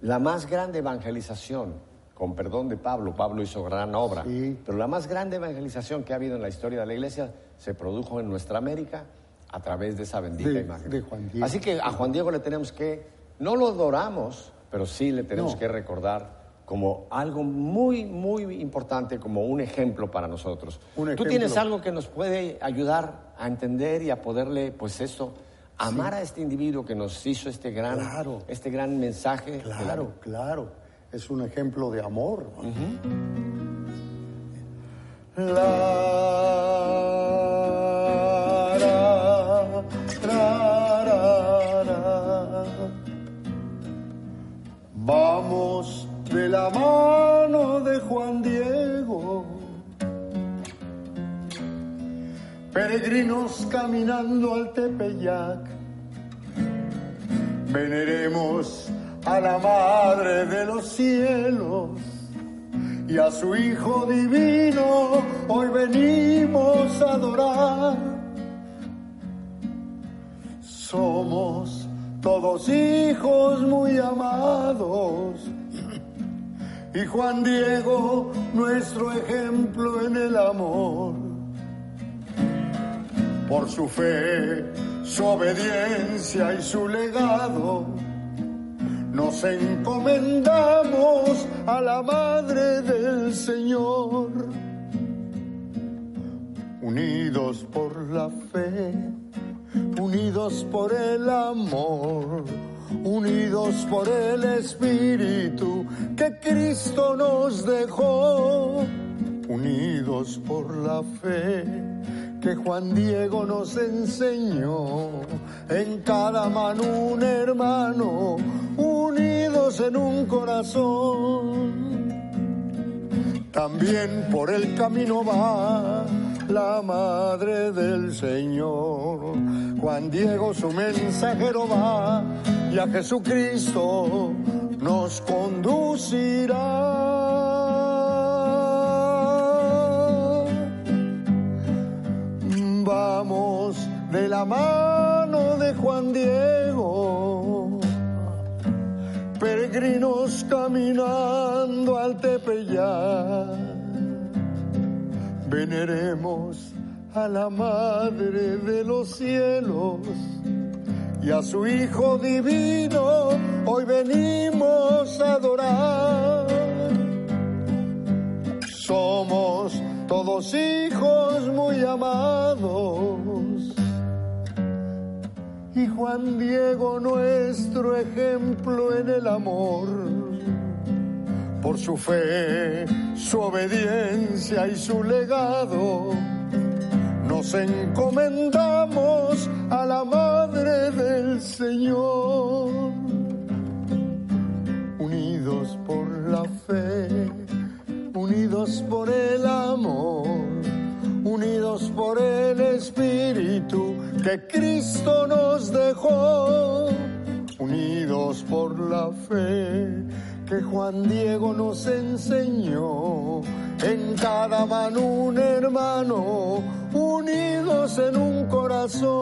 La más grande evangelización, con perdón de Pablo, Pablo hizo gran obra,
Sí.
pero la más grande evangelización que ha habido en la historia de la iglesia se produjo en nuestra América a través de esa bendita
De-
imagen.
de Juan Diego.
Así que a Juan Diego le tenemos que, no lo adoramos, pero sí le tenemos
No.
que recordar como algo muy, muy importante, como un ejemplo para nosotros. ¿Tú tienes algo que nos puede ayudar a entender y a poderle, pues eso, amar a este individuo que nos hizo este gran,
Claro.
este gran mensaje?
claro, claro. Es un ejemplo de amor. La, ra, ra, ra, ra. Vamos de la mano de Juan Diego, peregrinos caminando al Tepeyac. Veneremos a la Madre de los cielos y a su Hijo divino. Hoy venimos a adorar. Somos todos hijos muy amados y Juan Diego nuestro ejemplo en el amor por su fe, su obediencia y su legado. Nos encomendamos a la Madre del Señor, unidos por la fe, unidos por el amor, unidos por el Espíritu que Cristo nos dejó, unidos por la fe que Juan Diego nos enseñó. En cada mano un hermano, unidos en un corazón. También por el camino va la madre del Señor. Juan Diego su mensajero va y a Jesucristo nos conducirá. Vamos de la mano de Juan Diego, peregrinos caminando al Tepeyac. Veneremos a la Madre de los cielos y a su Hijo divino. Hoy venimos a adorar. Somos todos hijos muy amados. Y Juan Diego nuestro ejemplo en el amor, por su fe, su obediencia y su legado, nos encomendamos a la Madre del Señor, unidos por la fe unidos por el amor, unidos por el Espíritu que Cristo nos dejó, unidos por la fe que Juan Diego nos enseñó, en cada mano un hermano, unidos en un corazón.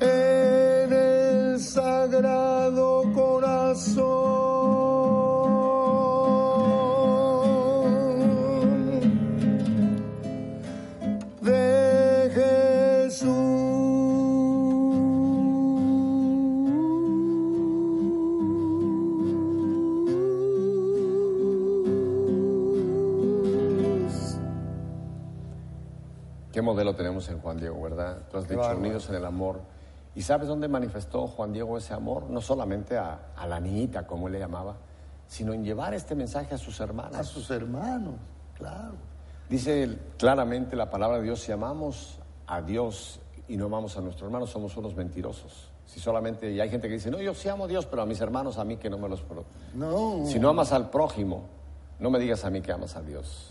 En el sagrado corazón.
¿Qué modelo tenemos en Juan Diego, verdad? Tú has dicho unidos en el amor. ¿Y sabes dónde manifestó Juan Diego ese amor? No solamente a, la niñita, como él le llamaba, sino en llevar este mensaje a sus hermanos.
A sus hermanos, claro.
Dice claramente la palabra de Dios, si amamos a Dios y no amamos a nuestros hermanos, somos unos mentirosos. Si solamente, y hay gente que dice, no, yo sí amo a Dios, pero a mis hermanos, a mí que no me los...
No.
Si no amas al prójimo, no me digas a mí que amas a Dios.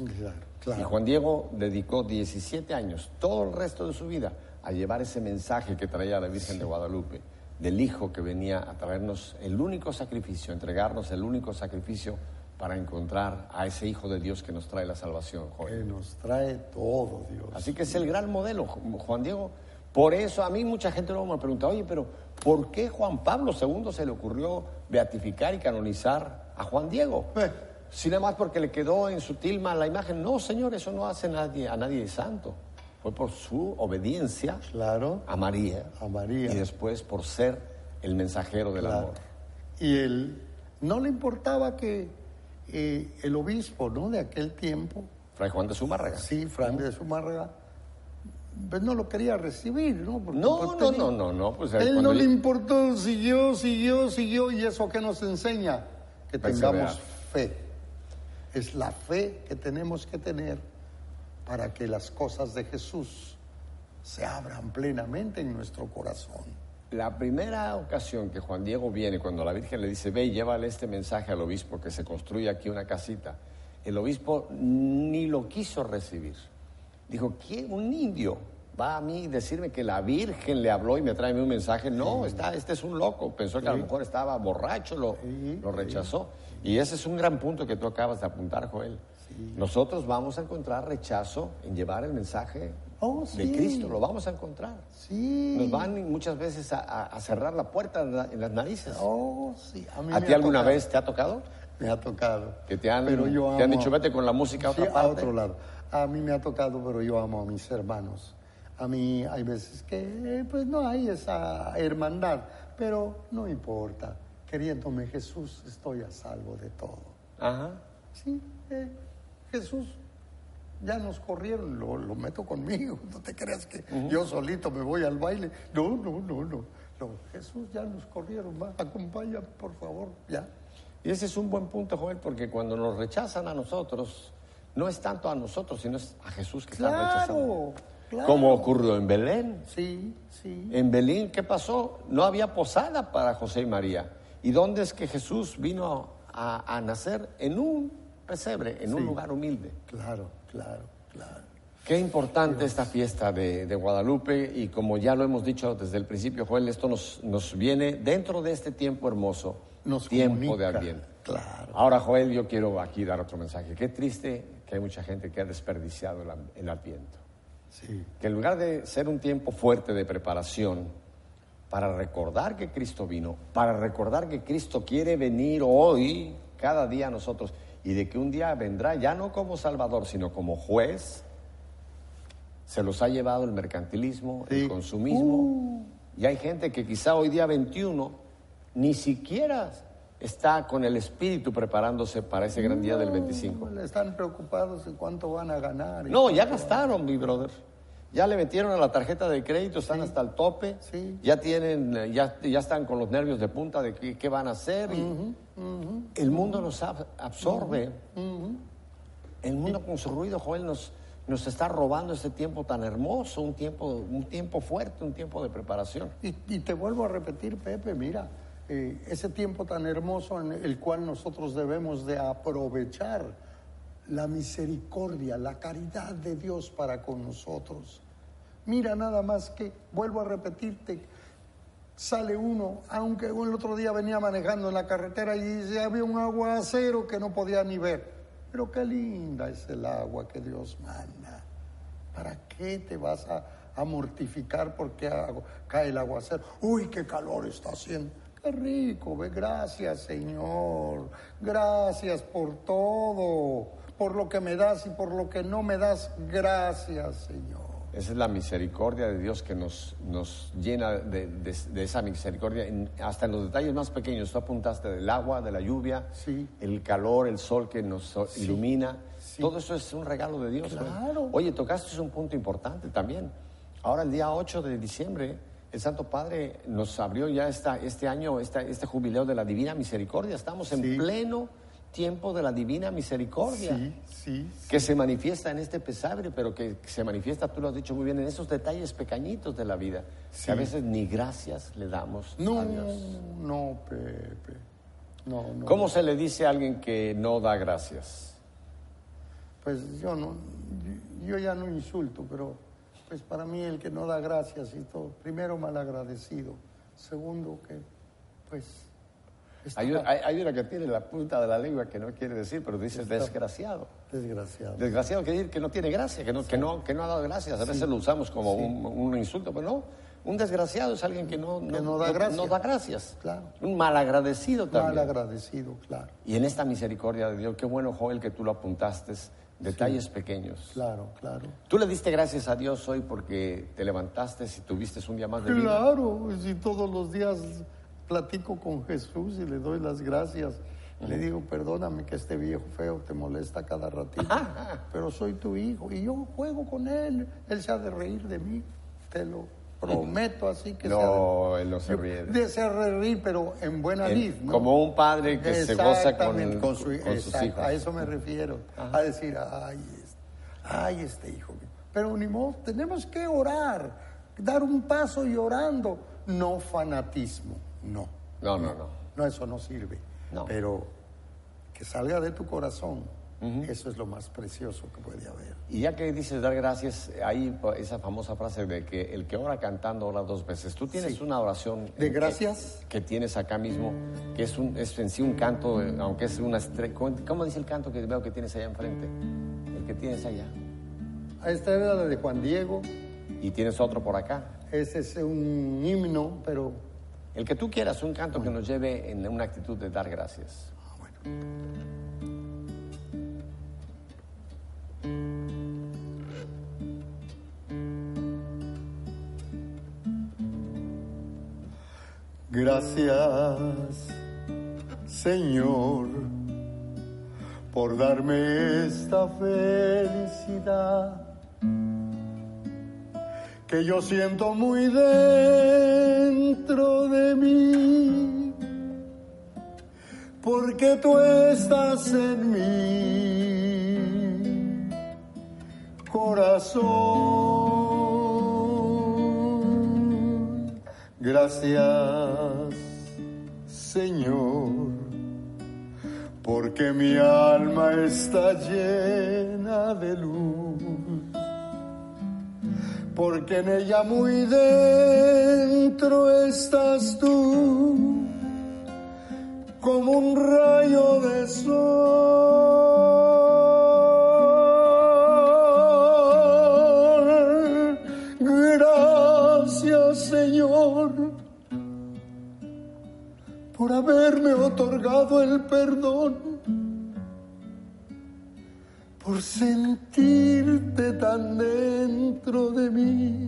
Y Juan Diego dedicó 17 años, todo el resto de su vida, a llevar ese mensaje que traía la Virgen de Guadalupe, del Hijo que venía a traernos el único sacrificio, entregarnos el único sacrificio para encontrar a ese Hijo de Dios que nos trae la salvación.
Que nos trae todo, Dios.
Así que es el gran modelo, Juan Diego. Por eso a mí mucha gente luego me pregunta, oye, pero ¿por qué Juan Pablo II se le ocurrió beatificar y canonizar a Juan Diego?
Eh,
sin más porque le quedó en su tilma la imagen. No, Señor, eso no hace nadie, a nadie santo. Fue por su obediencia
claro,
a María.
A María.
Y después por ser el mensajero del amor.
Y él no le importaba que eh, el obispo ¿no? de aquel tiempo.
Fray Juan de Zumárraga.
Sí, Fray de Zumárraga. Pues no lo quería recibir, ¿no?
no, no, no, no, no, pues
él no le importó, siguió, siguió, siguió, y eso que nos enseña, que tengamos fe es la fe que tenemos que tener para que las cosas de Jesús se abran plenamente en nuestro corazón.
La primera ocasión que Juan Diego viene, cuando la Virgen le dice, ve y llévale este mensaje al obispo que se construye aquí una casita, el obispo ni lo quiso recibir. Dijo, ¿quién? Un indio va a mí decirme que la Virgen le habló y me trae un mensaje. No, está, este es un loco. Pensó que a lo mejor estaba borracho, lo, lo rechazó. Y ese es un gran punto que tú acabas de apuntar, Joel. Nosotros vamos a encontrar rechazo en llevar el mensaje
oh,
de Cristo, lo vamos a encontrar.
Sí.
Nos van muchas veces a, cerrar la puerta en, las narices.
Oh, sí.
¿A, ti alguna vez te ha tocado?
Me ha tocado.
Que te han, te han dicho, vete con la música a otra parte.
a otro lado. A mí me ha tocado, pero yo amo a mis hermanos. A mí hay veces que pues no hay esa hermandad, pero no importa queriéndome Jesús, estoy a salvo de todo.
Ajá.
Sí, eh, Jesús ya nos corrieron, lo, meto conmigo, [laughs] no te creas que yo solito me voy al baile. No, no, no, no. Jesús ya nos corrieron, va, acompaña, por favor, ya.
Y ese es un buen punto, Joel, porque cuando nos rechazan a nosotros, no es tanto a nosotros, sino es a Jesús que
claro,
está
rechazando. Claro.
Como ocurrió en Belén.
Sí, sí.
En Belén, ¿qué pasó? No había posada para José y María. ¿Y dónde es que Jesús vino a, nacer? En un pesebre, en un lugar humilde.
Claro, claro, claro.
Qué importante esta fiesta de, Guadalupe y como ya lo hemos dicho desde el principio, Joel, esto nos, nos viene dentro de este tiempo hermoso,
nos
tiempo de Adviento.
Claro.
Ahora, Joel, yo quiero aquí dar otro mensaje. Qué triste que hay mucha gente que ha desperdiciado el, el Adviento.
Sí.
Que en lugar de ser un tiempo fuerte de preparación, para recordar que Cristo vino, para recordar que Cristo quiere venir hoy, cada día a nosotros, y de que un día vendrá ya no como Salvador, sino como juez, se los ha llevado el mercantilismo, el consumismo, uh. y hay gente que quizá hoy día 21 ni siquiera está con el espíritu preparándose para ese gran día del 25.
No, Están preocupados de cuánto van a ganar.
No, ya gastaron, mi brother. Ya le metieron a la tarjeta de crédito, están hasta el tope.
Sí.
Ya tienen, eh, ya, ya están con los nervios de punta de qué, qué van a hacer. El mundo nos ab- absorbe. El mundo con su ruido, Joel, nos, nos está robando este tiempo tan hermoso, un tiempo, un tiempo fuerte, un tiempo de preparación.
Y, y te vuelvo a repetir, Pepe, mira, eh, ese tiempo tan hermoso en el cual nosotros debemos de aprovechar la misericordia, la caridad de Dios para con nosotros. Mira nada más que, vuelvo a repetirte, sale uno, aunque el otro día venía manejando en la carretera y había un aguacero que no podía ni ver. Pero qué linda es el agua que Dios manda. ¿Para qué te vas a, a mortificar porque cae el aguacero? Uy, qué calor está haciendo. Qué rico, ve, gracias Señor. Gracias por todo, por lo que me das y por lo que no me das. Gracias Señor.
Esa es la misericordia de Dios que nos, nos llena de, de- de esa misericordia, hasta en los detalles más pequeños. Tú apuntaste del agua, de la lluvia,
Sí.
el calor, el sol que nos so- ilumina.
Sí.
Todo eso es un regalo de Dios.
Claro.
Oye, tocaste un punto importante también. Ahora, el día 8 de diciembre, el Santo Padre nos abrió ya esta, este año, esta- este jubileo de la Divina Misericordia. Estamos en
Sí.
pleno tiempo de la Divina Misericordia
Sí, sí.
que se manifiesta en este pesebre, pero que se manifiesta, tú lo has dicho muy bien, en esos detalles pequeñitos de la vida, que a veces ni gracias le damos
No,
a Dios.
no, Pepe. No, no.
¿Cómo se le dice a alguien que no da gracias?
Pues yo no, yo ya no insulto, pero pues para mí el que no da gracias y todo, primero malagradecido, segundo que pues
Hay, hay- hay una que tiene la punta de la lengua que no quiere decir, pero dice desgraciado.
desgraciado.
Desgraciado quiere decir que no tiene gracia, que no, que no, que no ha dado gracias. A veces lo usamos como un, un insulto, pero no. Un desgraciado es alguien que no,
Que no da gracias.
no da gracias.
Claro.
Un malagradecido también.
Malagradecido, claro,
Y en esta misericordia de Dios, qué bueno, Joel, que tú lo apuntaste, detalles pequeños.
claro, claro.
Tú le diste gracias a Dios hoy porque te levantaste y tuviste un día más de vida.
Claro, si todos los días platico con Jesús y le doy las gracias. Le digo, perdóname que este viejo feo te molesta cada ratito, [laughs] pero soy tu hijo y yo juego con él. Él se ha de reír de mí, te lo prometo así que
No, él no se ríe de-
se reír, pero en buena
El-
lid, ¿no?
Como un padre que se goza con,
con, su-
con sus hijos.
A eso me refiero, a decir, ay, este, ay, este hijo. Pero ni modo, tenemos que orar, dar un paso y orando, no fanatismo, no.
No, no, no.
No, eso no sirve.
No.
Pero que salga de tu corazón, eso es lo más precioso que puede haber.
Y ya que dices dar gracias, hay esa famosa frase de que el que ora cantando ora dos veces. Tú tienes
Sí.
una oración
¿De gracias?
que, que tienes acá mismo, que es, un, es en sí un canto, eh, aunque es una estrella. ¿Cómo, dice el canto que veo que tienes allá enfrente? El que tienes allá.
Esta era la de Juan Diego,
Y tienes otro por acá.
ese es un himno, pero
El que tú quieras, un canto que nos lleve en una actitud de dar gracias.
ah, bueno. Gracias, Señor, por darme esta felicidad que yo siento muy dentro de mí, porque tú estás en mi Gracias, Señor, porque mi alma está llena de luz porque en ella muy dentro estás tú, como un rayo de sol. haberme otorgado el perdón, por sentirte tan dentro de mí,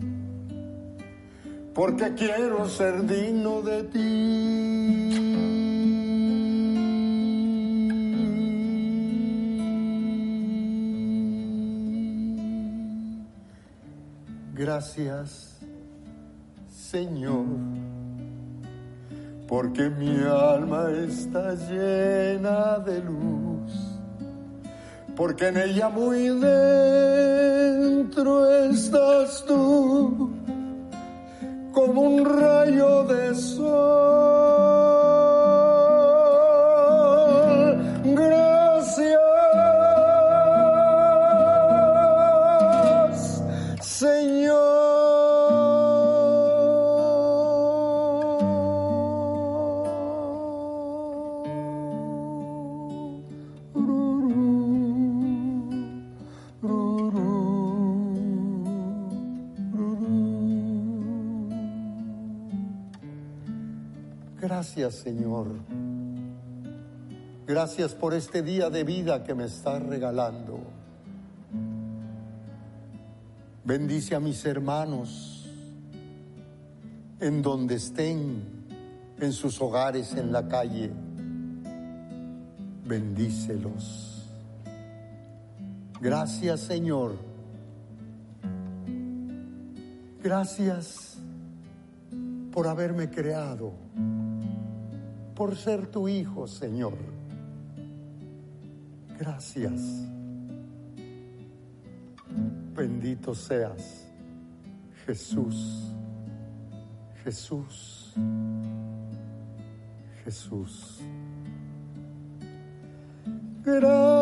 porque quiero ser digno de ti. Gracias, Señor porque mi alma está llena de luz, porque en ella muy dentro estás tú, como un rayo de sol. Señor. Gracias por este día de vida que me estás regalando. Bendice a mis hermanos en donde estén, en sus hogares, en la calle. Bendícelos. Gracias, Señor. Gracias por haberme creado, por ser tu hijo, Señor. Gracias. Bendito seas, Jesús, Jesús, Jesús. Gracias.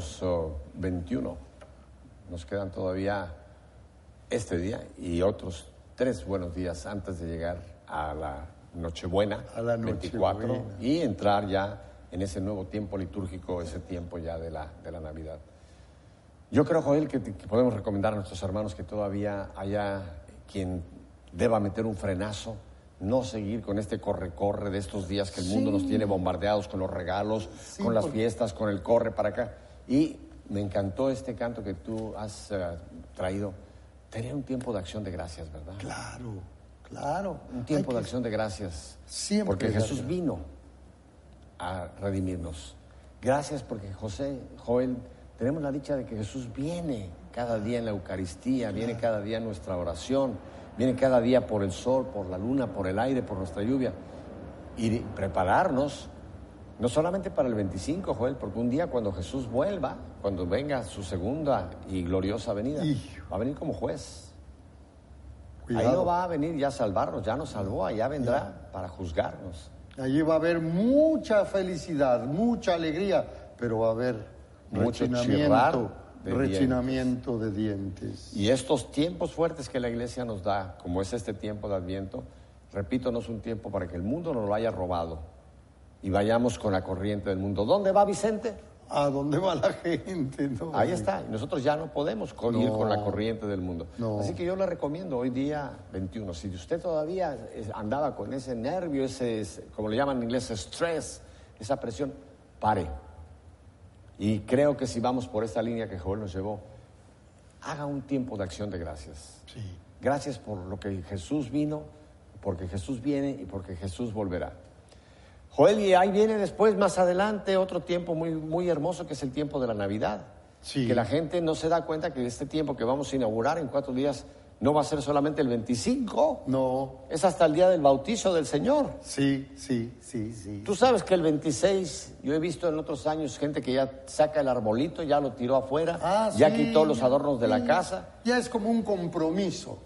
Estamos oh, 21. Nos quedan todavía este día y otros tres buenos días antes de llegar a la Nochebuena,
A la
24,
Nochebuena.
y entrar ya en ese nuevo tiempo litúrgico, ese tiempo ya de la, de la Navidad. Yo creo, Joel, que, que podemos recomendar a nuestros hermanos que todavía haya quien deba meter un frenazo, no seguir con este corre-corre de estos días que el mundo nos tiene bombardeados con los regalos,
Sí,
con las
porque-
fiestas, con el corre para acá. Y me encantó este canto que tú has eh, traído. Tener un tiempo de acción de gracias, ¿verdad?
Claro, claro.
Un tiempo
Hay
de
que-
acción de gracias.
Siempre
Porque Jesús
gracias.
vino a redimirnos. Gracias porque José, Joel, tenemos la dicha de que Jesús viene cada día en la Eucaristía, viene cada día en nuestra oración, viene cada día por el sol, por la luna, por el aire, por nuestra lluvia. Y prepararnos, no solamente para el 25, Joel, porque un día cuando Jesús vuelva, cuando venga su segunda y gloriosa venida,
Hijo.
va a venir como juez. Ahí no va a venir ya a salvarnos, ya nos salvó, allá vendrá para juzgarnos.
Allí va a haber mucha felicidad, mucha alegría, pero va a haber
Mucho
rechinamiento,
de
rechinamiento de dientes.
Y estos tiempos fuertes que la iglesia nos da, como es este tiempo de Adviento, repito, no es un tiempo para que el mundo nos lo haya robado y vayamos con la corriente del mundo. ¿Dónde va Vicente?
¿A dónde va la gente? No,
Ahí está. Nosotros ya no podemos con- ir con la corriente del mundo.
No.
Así que yo le recomiendo hoy día 21. Si usted todavía andaba con ese nervio, ese, como le llaman en inglés, stress, esa presión, pare. Y creo que si vamos por esta línea que Joel nos llevó, haga un tiempo de acción de gracias.
Sí.
Gracias por lo que Jesús vino, porque Jesús viene y porque Jesús volverá. Joel, y ahí viene después, más adelante, otro tiempo muy, muy hermoso que es el tiempo de la Navidad.
Sí.
Que la gente no se da cuenta que este tiempo que vamos a inaugurar en cuatro días no va a ser solamente el 25,
No,
es hasta el día del bautizo del Señor.
sí, sí, sí, sí.
Tú sabes que el 26, yo he visto en otros años gente que ya saca el arbolito, ya lo tiró afuera,
Ah,
ya
sí,
quitó los adornos de la casa.
Ya es como un compromiso.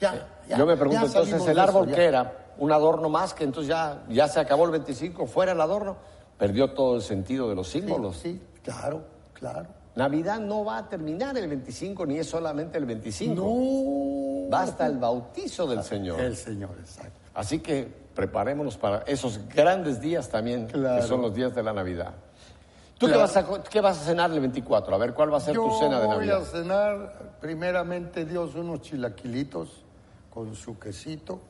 Ya, ya,
Yo me pregunto, entonces, ¿el
eso,
árbol qué era? ¿Un adorno más que entonces ya, ya se acabó el 25? ¿Fuera el adorno? Perdió todo el sentido de los símbolos.
Sí, sí, claro, claro.
Navidad no va a terminar el 25, ni es solamente el 25.
No.
Va hasta el bautizo del Señor.
El Señor, exacto.
Así que preparémonos para esos grandes días también,
Claro.
que son los días de la Navidad. ¿Tú qué, vas a, qué vas a cenar el 24? A ver, ¿cuál va a ser
Yo
tu cena de
voy
Navidad?
a cenar, primeramente Dios, unos chilaquilitos con su quesito,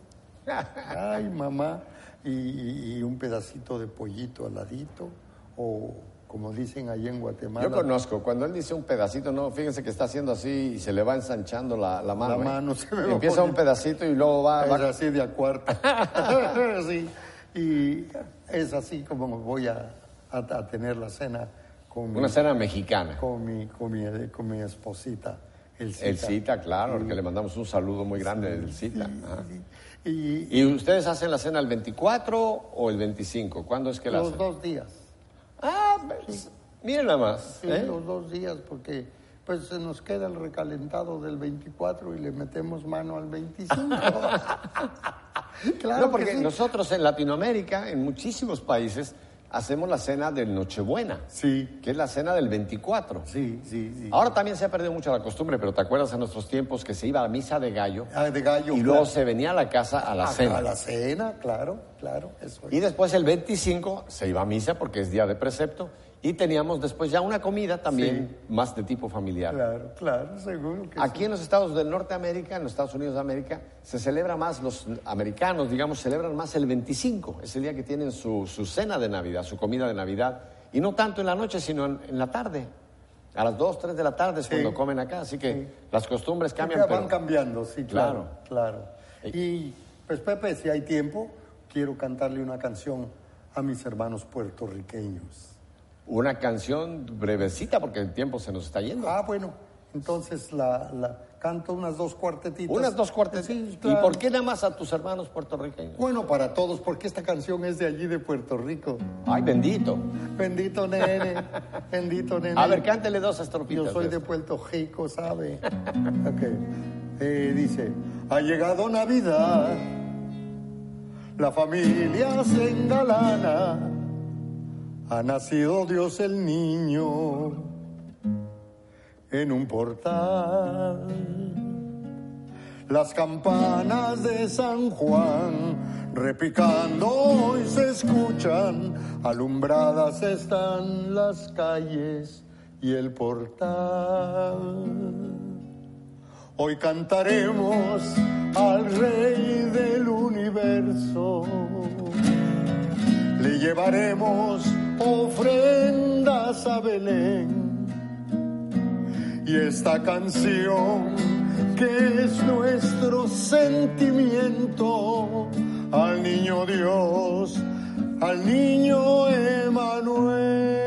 Ay, mamá. Y, y un pedacito de pollito al ladito. O como dicen allí en Guatemala.
Yo conozco, cuando él dice un pedacito, no, fíjense que está haciendo así y se le va ensanchando la, la mano.
La
¿eh?
mano se me
Empieza un pedacito y luego va...
Es
va-
así de a cuarta. [laughs] [laughs] sí. Y es así como voy a, a- a tener la cena con mi,
Una cena mexicana.
con mi, con mi, con mi esposita, el cita.
El cita, claro, que le mandamos un saludo muy grande del cita. Ajá.
Y,
¿Y ustedes hacen la cena el 24 o el 25? ¿Cuándo es que la
los
hacen?
dos días.
Ah, pues, miren nada más.
Sí,
¿eh?
los dos días, porque pues se nos queda el recalentado del 24 y le metemos mano al 25. [laughs] claro
no, porque
sí.
nosotros en Latinoamérica, en muchísimos países, hacemos la cena del Nochebuena,
Sí,
que es la cena del 24.
sí, sí, sí.
Ahora también se ha perdido mucho la costumbre, pero ¿te acuerdas en nuestros tiempos que se iba a misa de gallo
Ah, de gallo.
y luego se venía a la casa a la
A-
cena?
A la cena, claro, claro, eso es.
Y después el 25 se iba a misa porque es día de precepto y teníamos después ya una comida también más de tipo familiar.
Claro, claro, seguro que
Aquí en los estados del Norteamérica, en los Estados Unidos de América, se celebra más, los americanos, digamos, celebran más el 25, es el día que tienen su, su cena de Navidad, su comida de Navidad, y no tanto en la noche, sino en, en la tarde. A las 2, 3 de la tarde es cuando comen acá, así que las costumbres cambian. Pero-
van cambiando, sí, claro, claro. Y pues Pepe, si hay tiempo, quiero cantarle una canción a mis hermanos puertorriqueños.
Una canción brevecita porque el tiempo se nos está yendo.
Ah, bueno, entonces la, la canto unas dos cuartetitas.
Unas dos cuartetas.
Sí,
¿Y por qué nada más a tus hermanos puertorriqueños?
Bueno, para todos, porque esta canción es de allí, de Puerto Rico.
Ay, bendito.
Bendito nene, bendito nene.
A ver, cántele dos estrofitas.
Yo soy de Puerto Rico, ¿sabe? Ok. Eh, dice, ha llegado Navidad, la familia se engalana, ha nacido Dios el niño en un portal. Las campanas de San Juan repicando hoy se escuchan, alumbradas están las calles y el portal. Hoy cantaremos al Rey del universo, le llevaremos ofrendas a Belén y esta canción que es nuestro sentimiento al niño Dios, al niño Emanuel.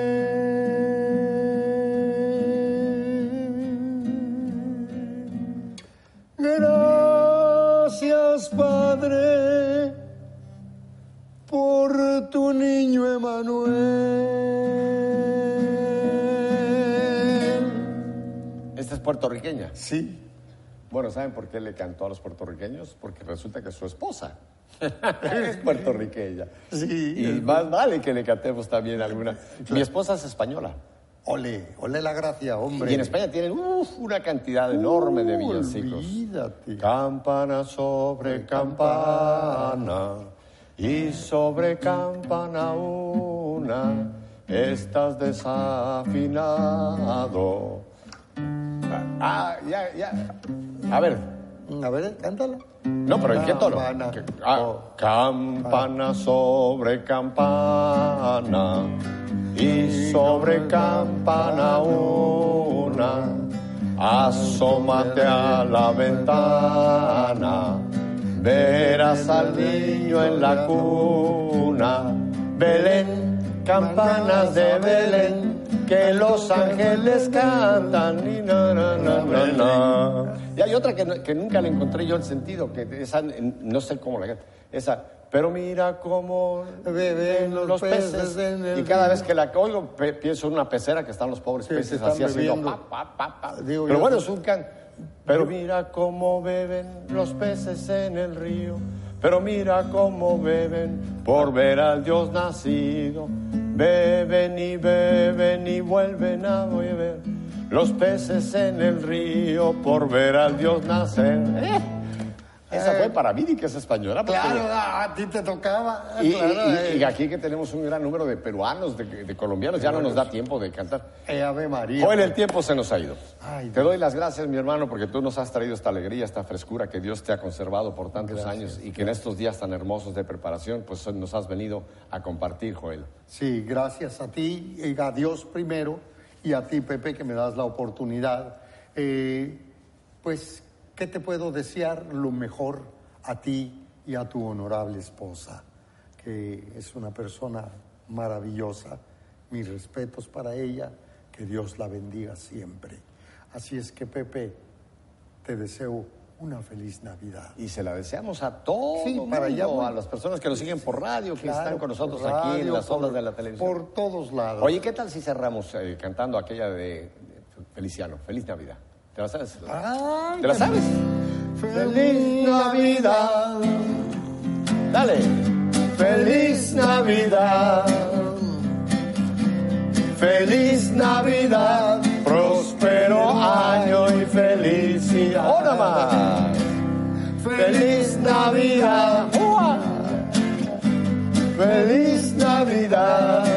Gracias Padre por tu niño Emanuel.
Esta es puertorriqueña.
Sí.
Bueno, ¿saben por qué le cantó a los puertorriqueños? Porque resulta que su esposa [laughs] es puertorriqueña.
Sí.
Y más vale que le cantemos también alguna. Mi esposa es española.
Ole, ole la gracia, hombre.
Y en España tienen uf, una cantidad enorme de villancicos.
Olvídate.
Campana sobre campana y sobre campana una estás desafinado. Ah, ya, ya. A ver,
A ver, cántala.
no, pero ¿en qué tono?
Campana.
Ah,
Oh.
Campana sobre campana y sobre campana una. Asómate a la ventana, verás al niño en la cuna. Belén, campanas de Belén, que los ángeles cantan. Ni na, na, na, na, na. Y hay otra que, nunca le encontré yo el sentido, que esa no sé cómo la Esa, pero mira cómo
Beben los peces en el
y cada vez que la oigo pienso en una pecera que están los pobres
Sí,
peces así haciendo pa, pa, Pero
yo,
bueno, es un can. Pero mira cómo beben los peces en el río. Pero mira cómo beben por ver al Dios nacido. Beben y beben y vuelven a beber los peces en el río por ver al Dios nacer. Esa fue para Viri, que es española. porque-
Claro, a, ti te tocaba.
Y,
claro,
y-
eh.
y aquí que tenemos un gran número de peruanos, de, de colombianos, ya no nos da tiempo de cantar.
Eh, Ave María.
Joel, el tiempo se nos ha ido.
Ay,
te doy las gracias, mi hermano, porque tú nos has traído esta alegría, esta frescura que Dios te ha conservado por tantos años y que en estos días tan hermosos de preparación, pues nos has venido a compartir, Joel.
Sí, gracias a ti y a Dios primero y a ti, Pepe, que me das la oportunidad. Eh, pues, ¿qué te puedo desear? Lo mejor a ti y a tu honorable esposa, que es una persona maravillosa. Mis respetos para ella, que Dios la bendiga siempre. Así es que, Pepe, te deseo una feliz Navidad.
Y se la deseamos a todos,
Sí, para allá voy.
a las personas que nos siguen por radio, que
Claro,
están con nosotros aquí en las ondas de la televisión.
Por todos lados.
Oye, ¿qué tal si cerramos eh, cantando aquella de Feliciano? Feliz Navidad. ¿Te la sabes?
Ay,
¿Te la sabes? Feliz Navidad. Dale. Feliz Navidad. Feliz Navidad. Próspero año y felicidad. ¡Ahora más! Feliz Navidad. Feliz Navidad.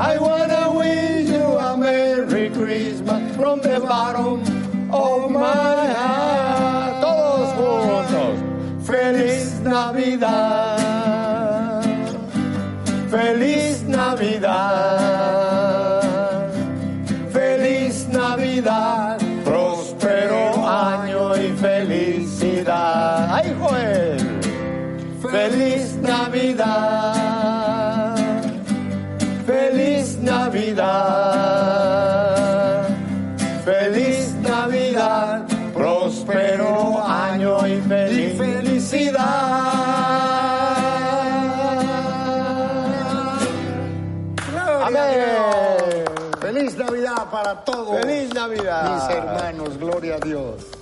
I wanna wish you a Merry Christmas from the bottom of my heart. Todos juntos. Feliz Navidad.
Feliz Navidad. Para todos.
Feliz Navidad.
Mis hermanos, gloria a Dios.